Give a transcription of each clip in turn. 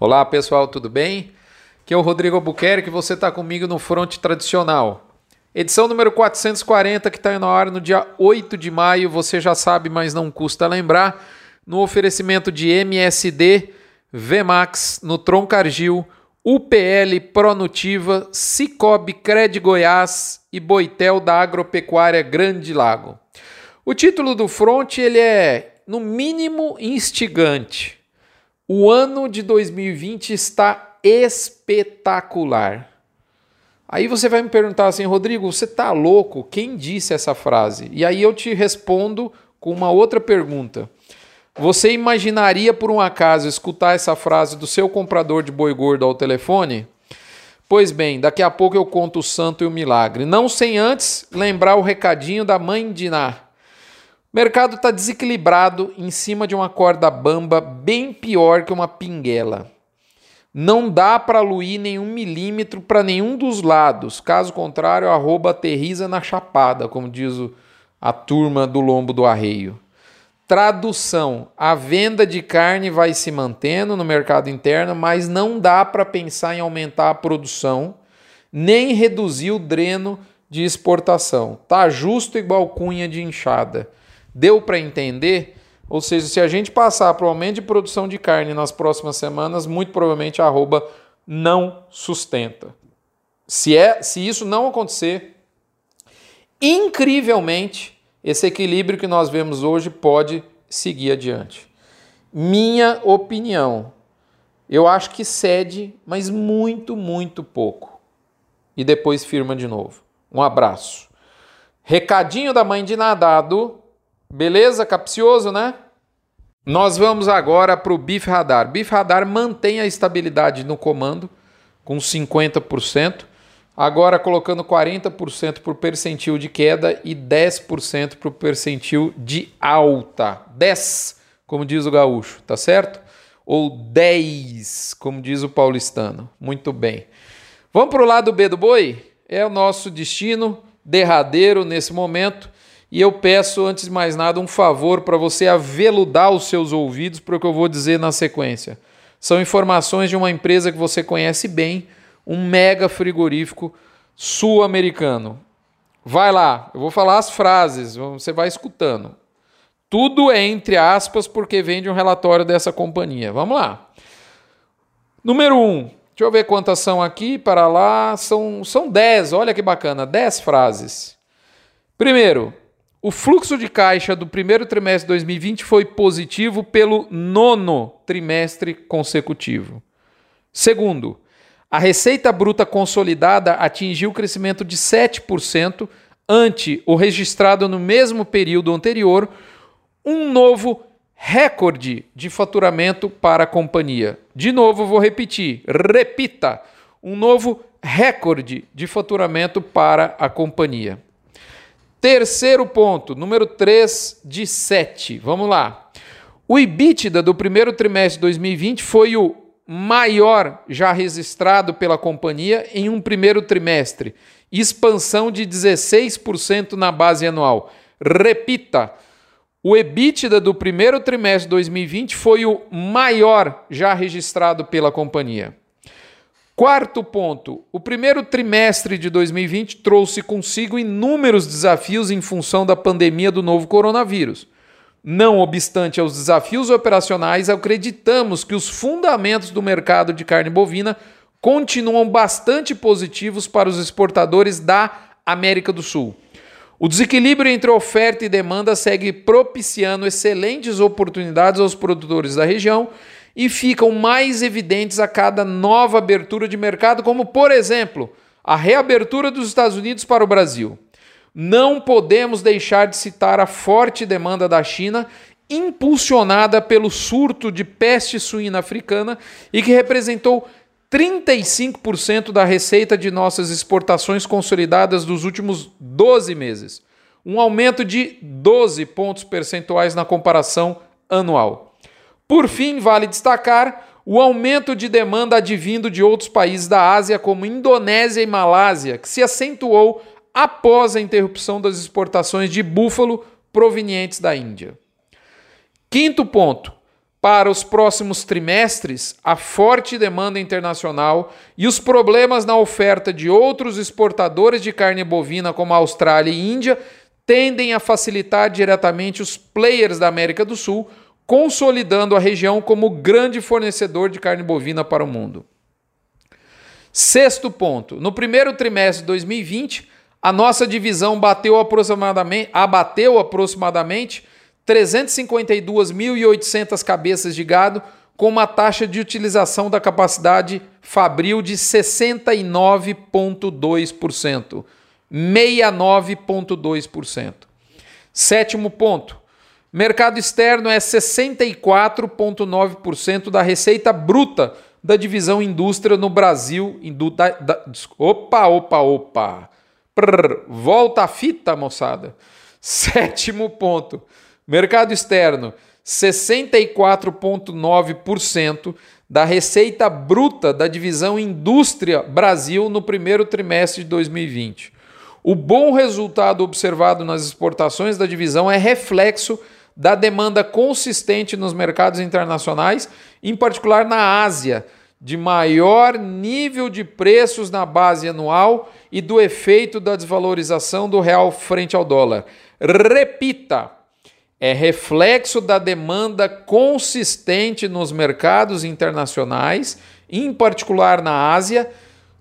Olá pessoal, tudo bem? Aqui é o Rodrigo Albuquerque, você está comigo no Fronte Tradicional. Edição número 440 que está na hora no dia 8 de maio, você já sabe, mas não custa lembrar, no oferecimento de MSD, Vmax, Nutron Cargill, UPL Pronutiva, Cicobi Cred Goiás e Boitel da Agropecuária Grande Lago. O título do Fronte ele é, no mínimo, instigante. O ano de 2020 está espetacular. Aí você vai me perguntar assim, Rodrigo, você tá louco? Quem disse essa frase? E aí eu te respondo com uma outra pergunta. Você imaginaria por um acaso escutar essa frase do seu comprador de boi gordo ao telefone? Pois bem, daqui a pouco eu conto o santo e o milagre. Não sem antes lembrar o recadinho da mãe Diná. O mercado está desequilibrado em cima de uma corda bamba bem pior que uma pinguela. Não dá para luir nenhum milímetro para nenhum dos lados. Caso contrário, a arroba aterriza na chapada, como diz a turma do lombo do arreio. Tradução: a venda de carne vai se mantendo no mercado interno, mas não dá para pensar em aumentar a produção, nem reduzir o dreno de exportação. Tá justo igual cunha de enxada. Deu para entender? Ou seja, se a gente passar para o aumento de produção de carne nas próximas semanas, muito provavelmente a arroba não sustenta. Se, é, se isso não acontecer, incrivelmente, esse equilíbrio que nós vemos hoje pode seguir adiante. Minha opinião, eu acho que cede, mas muito, muito pouco. E depois firma de novo. Um abraço. Recadinho da mãe de nadado Beleza? Capcioso, né? Nós vamos agora para o BIF Radar. BIF Radar mantém a estabilidade no comando com 50%, agora colocando 40% para o percentil de queda e 10% para o percentil de alta. 10, como diz o gaúcho, tá certo? Ou 10, como diz o paulistano. Muito bem. Vamos para o lado B do boi? É o nosso destino derradeiro nesse momento. E eu peço, antes de mais nada, um favor para você aveludar os seus ouvidos para o que eu vou dizer na sequência. São informações de uma empresa que você conhece bem, um mega frigorífico sul-americano. Vai lá, eu vou falar as frases, você vai escutando. Tudo é entre aspas porque vem de um relatório dessa companhia. Vamos lá. Número 1. Um, deixa eu ver quantas são aqui para lá. São, são 10, olha que bacana, 10 frases. Primeiro, o fluxo de caixa do primeiro trimestre de 2020 foi positivo pelo nono trimestre consecutivo. Segundo, a receita bruta consolidada atingiu crescimento de 7% ante o registrado no mesmo período anterior, um novo recorde de faturamento para a companhia. De novo, vou repetir, repita, um novo recorde de faturamento para a companhia. Terceiro ponto, número 3 de 7. Vamos lá. O EBITDA do primeiro trimestre de 2020 foi o maior já registrado pela companhia em um primeiro trimestre, expansão de 16% na base anual. Repita, o EBITDA do primeiro trimestre de 2020 foi o maior já registrado pela companhia. Quarto ponto: o primeiro trimestre de 2020 trouxe consigo inúmeros desafios em função da pandemia do novo coronavírus. Não obstante aos desafios operacionais, acreditamos que os fundamentos do mercado de carne bovina continuam bastante positivos para os exportadores da América do Sul. O desequilíbrio entre oferta e demanda segue propiciando excelentes oportunidades aos produtores da região e ficam mais evidentes a cada nova abertura de mercado, como, por exemplo, a reabertura dos Estados Unidos para o Brasil. Não podemos deixar de citar a forte demanda da China, impulsionada pelo surto de peste suína africana e que representou 35% da receita de nossas exportações consolidadas dos últimos 12 meses, um aumento de 12 pontos percentuais na comparação anual. Por fim, vale destacar o aumento de demanda advindo de outros países da Ásia, como Indonésia e Malásia, que se acentuou após a interrupção das exportações de búfalo provenientes da Índia. Quinto ponto: para os próximos trimestres, a forte demanda internacional e os problemas na oferta de outros exportadores de carne bovina, como a Austrália e Índia, tendem a facilitar diretamente os players da América do Sul, consolidando a região como grande fornecedor de carne bovina para o mundo. Sexto ponto: no primeiro trimestre de 2020, a nossa divisão bateu aproximadamente, abateu aproximadamente 352.800 cabeças de gado, com uma taxa de utilização da capacidade fabril de 69,2%. 69,2%. Sétimo ponto. Mercado externo é 64,9% da receita bruta da divisão indústria no Brasil. Indu, da, da, opa, opa, opa. Prrr, volta a fita, moçada. Sétimo ponto. Mercado externo, 64,9% da receita bruta da divisão Indústria Brasil no primeiro trimestre de 2020. O bom resultado observado nas exportações da divisão é reflexo da demanda consistente nos mercados internacionais, em particular na Ásia, de maior nível de preços na base anual e do efeito da desvalorização do real frente ao dólar. Repita, é reflexo da demanda consistente nos mercados internacionais, em particular na Ásia,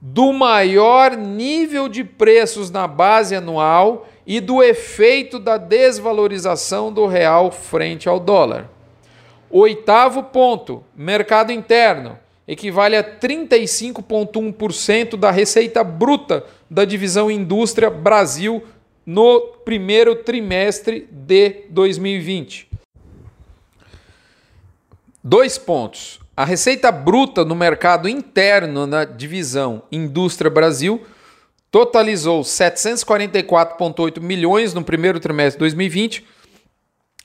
do maior nível de preços na base anual e do efeito da desvalorização do real frente ao dólar. Oitavo ponto: mercado interno equivale a 35,1% da receita bruta da divisão Indústria Brasil no primeiro trimestre de 2020. Dois pontos. A receita bruta no mercado interno na divisão Indústria Brasil totalizou 744,8 milhões no primeiro trimestre de 2020,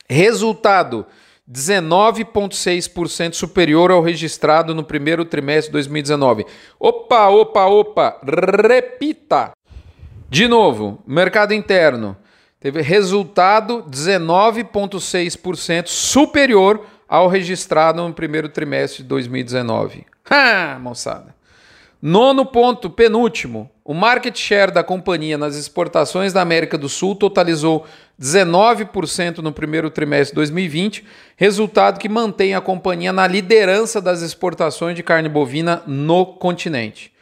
resultado 19,6% superior ao registrado no primeiro trimestre de 2019. Opa, opa, opa, repita! De novo, mercado interno teve resultado 19,6% superior ao registrado no primeiro trimestre de 2019. Ha, moçada! Nono ponto, penúltimo. O market share da companhia nas exportações da América do Sul totalizou 19% no primeiro trimestre de 2020, resultado que mantém a companhia na liderança das exportações de carne bovina no continente.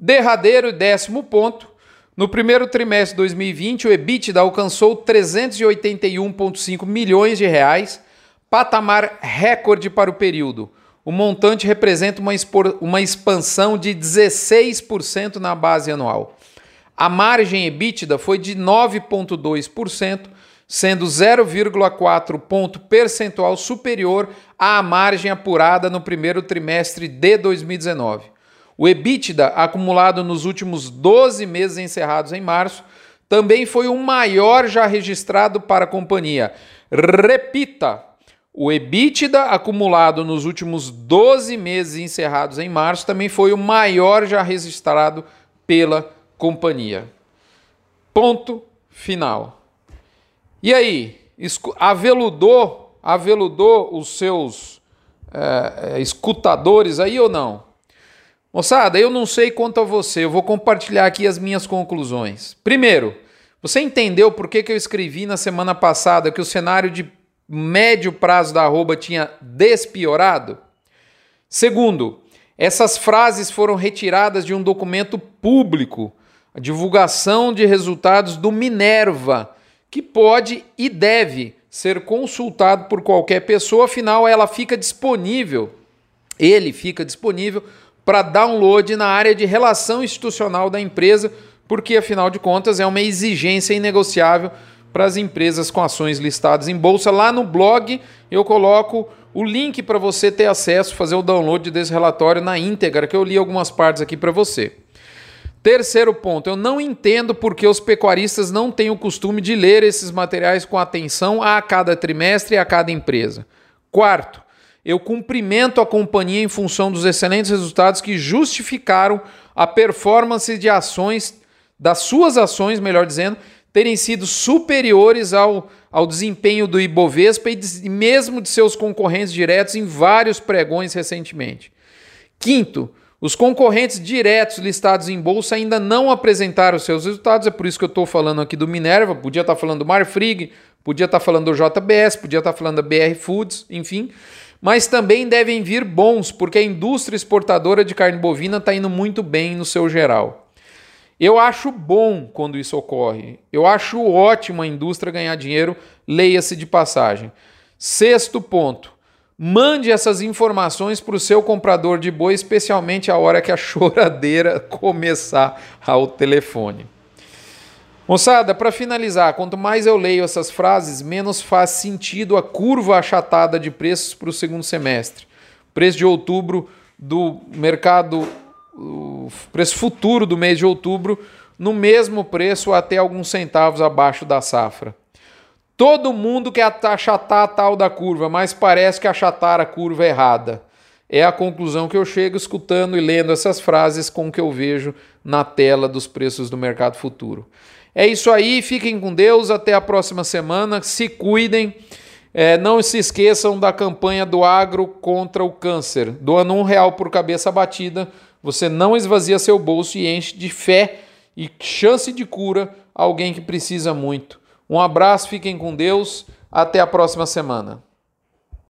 Derradeiro e décimo ponto, no primeiro trimestre de 2020, o EBITDA alcançou 381,5 milhões de reais, patamar recorde para o período. O montante representa uma, uma expansão de 16% na base anual. A margem EBITDA foi de 9,2%, sendo 0,4 ponto percentual superior à margem apurada no primeiro trimestre de 2019. O EBITDA acumulado nos últimos 12 meses encerrados em março também foi o maior já registrado para a companhia. Repita, o EBITDA acumulado nos últimos 12 meses encerrados em março também foi o maior já registrado pela companhia. Ponto final. E aí, aveludou, aveludou os seus é, escutadores aí ou não? Moçada, eu não sei quanto a você, eu vou compartilhar aqui as minhas conclusões. Primeiro, você entendeu por que, que eu escrevi na semana passada que o cenário de médio prazo da arroba tinha despiorado? Segundo, essas frases foram retiradas de um documento público, a divulgação de resultados do Minerva, que pode e deve ser consultado por qualquer pessoa, afinal ela fica disponível, ele fica disponível para download na área de relação institucional da empresa, porque afinal de contas é uma exigência inegociável para as empresas com ações listadas em bolsa. Lá no blog eu coloco o link para você ter acesso, fazer o download desse relatório na íntegra, que eu li algumas partes aqui para você. Terceiro ponto, eu não entendo por que os pecuaristas não têm o costume de ler esses materiais com atenção a cada trimestre e a cada empresa. Quarto, eu cumprimento a companhia em função dos excelentes resultados que justificaram a performance de ações, das suas ações, melhor dizendo, terem sido superiores ao, ao desempenho do Ibovespa e, de, mesmo de seus concorrentes diretos em vários pregões recentemente. Quinto, os concorrentes diretos listados em bolsa ainda não apresentaram seus resultados, é por isso que eu estou falando aqui do Minerva, podia estar tá falando do Marfrig, podia estar tá falando do JBS, podia estar tá falando da BR Foods, enfim. Mas também devem vir bons, porque a indústria exportadora de carne bovina está indo muito bem no seu geral. Eu acho bom quando isso ocorre. Eu acho ótimo a indústria ganhar dinheiro, leia-se de passagem. Sexto ponto. Mande essas informações para o seu comprador de boi, especialmente a hora que a choradeira começar ao telefone. Moçada, para finalizar, quanto mais eu leio essas frases, menos faz sentido a curva achatada de preços para o segundo semestre. Preço de outubro do mercado o preço futuro do mês de outubro no mesmo preço até alguns centavos abaixo da safra. Todo mundo quer achatar a tal da curva, mas parece que achatar a curva errada. É a conclusão que eu chego escutando e lendo essas frases com o que eu vejo na tela dos preços do mercado futuro. É isso aí, fiquem com Deus, até a próxima semana, se cuidem. É, não se esqueçam da campanha do agro contra o câncer. Doando um real por cabeça batida, você não esvazia seu bolso e enche de fé e chance de cura alguém que precisa muito. Um abraço, fiquem com Deus, até a próxima semana.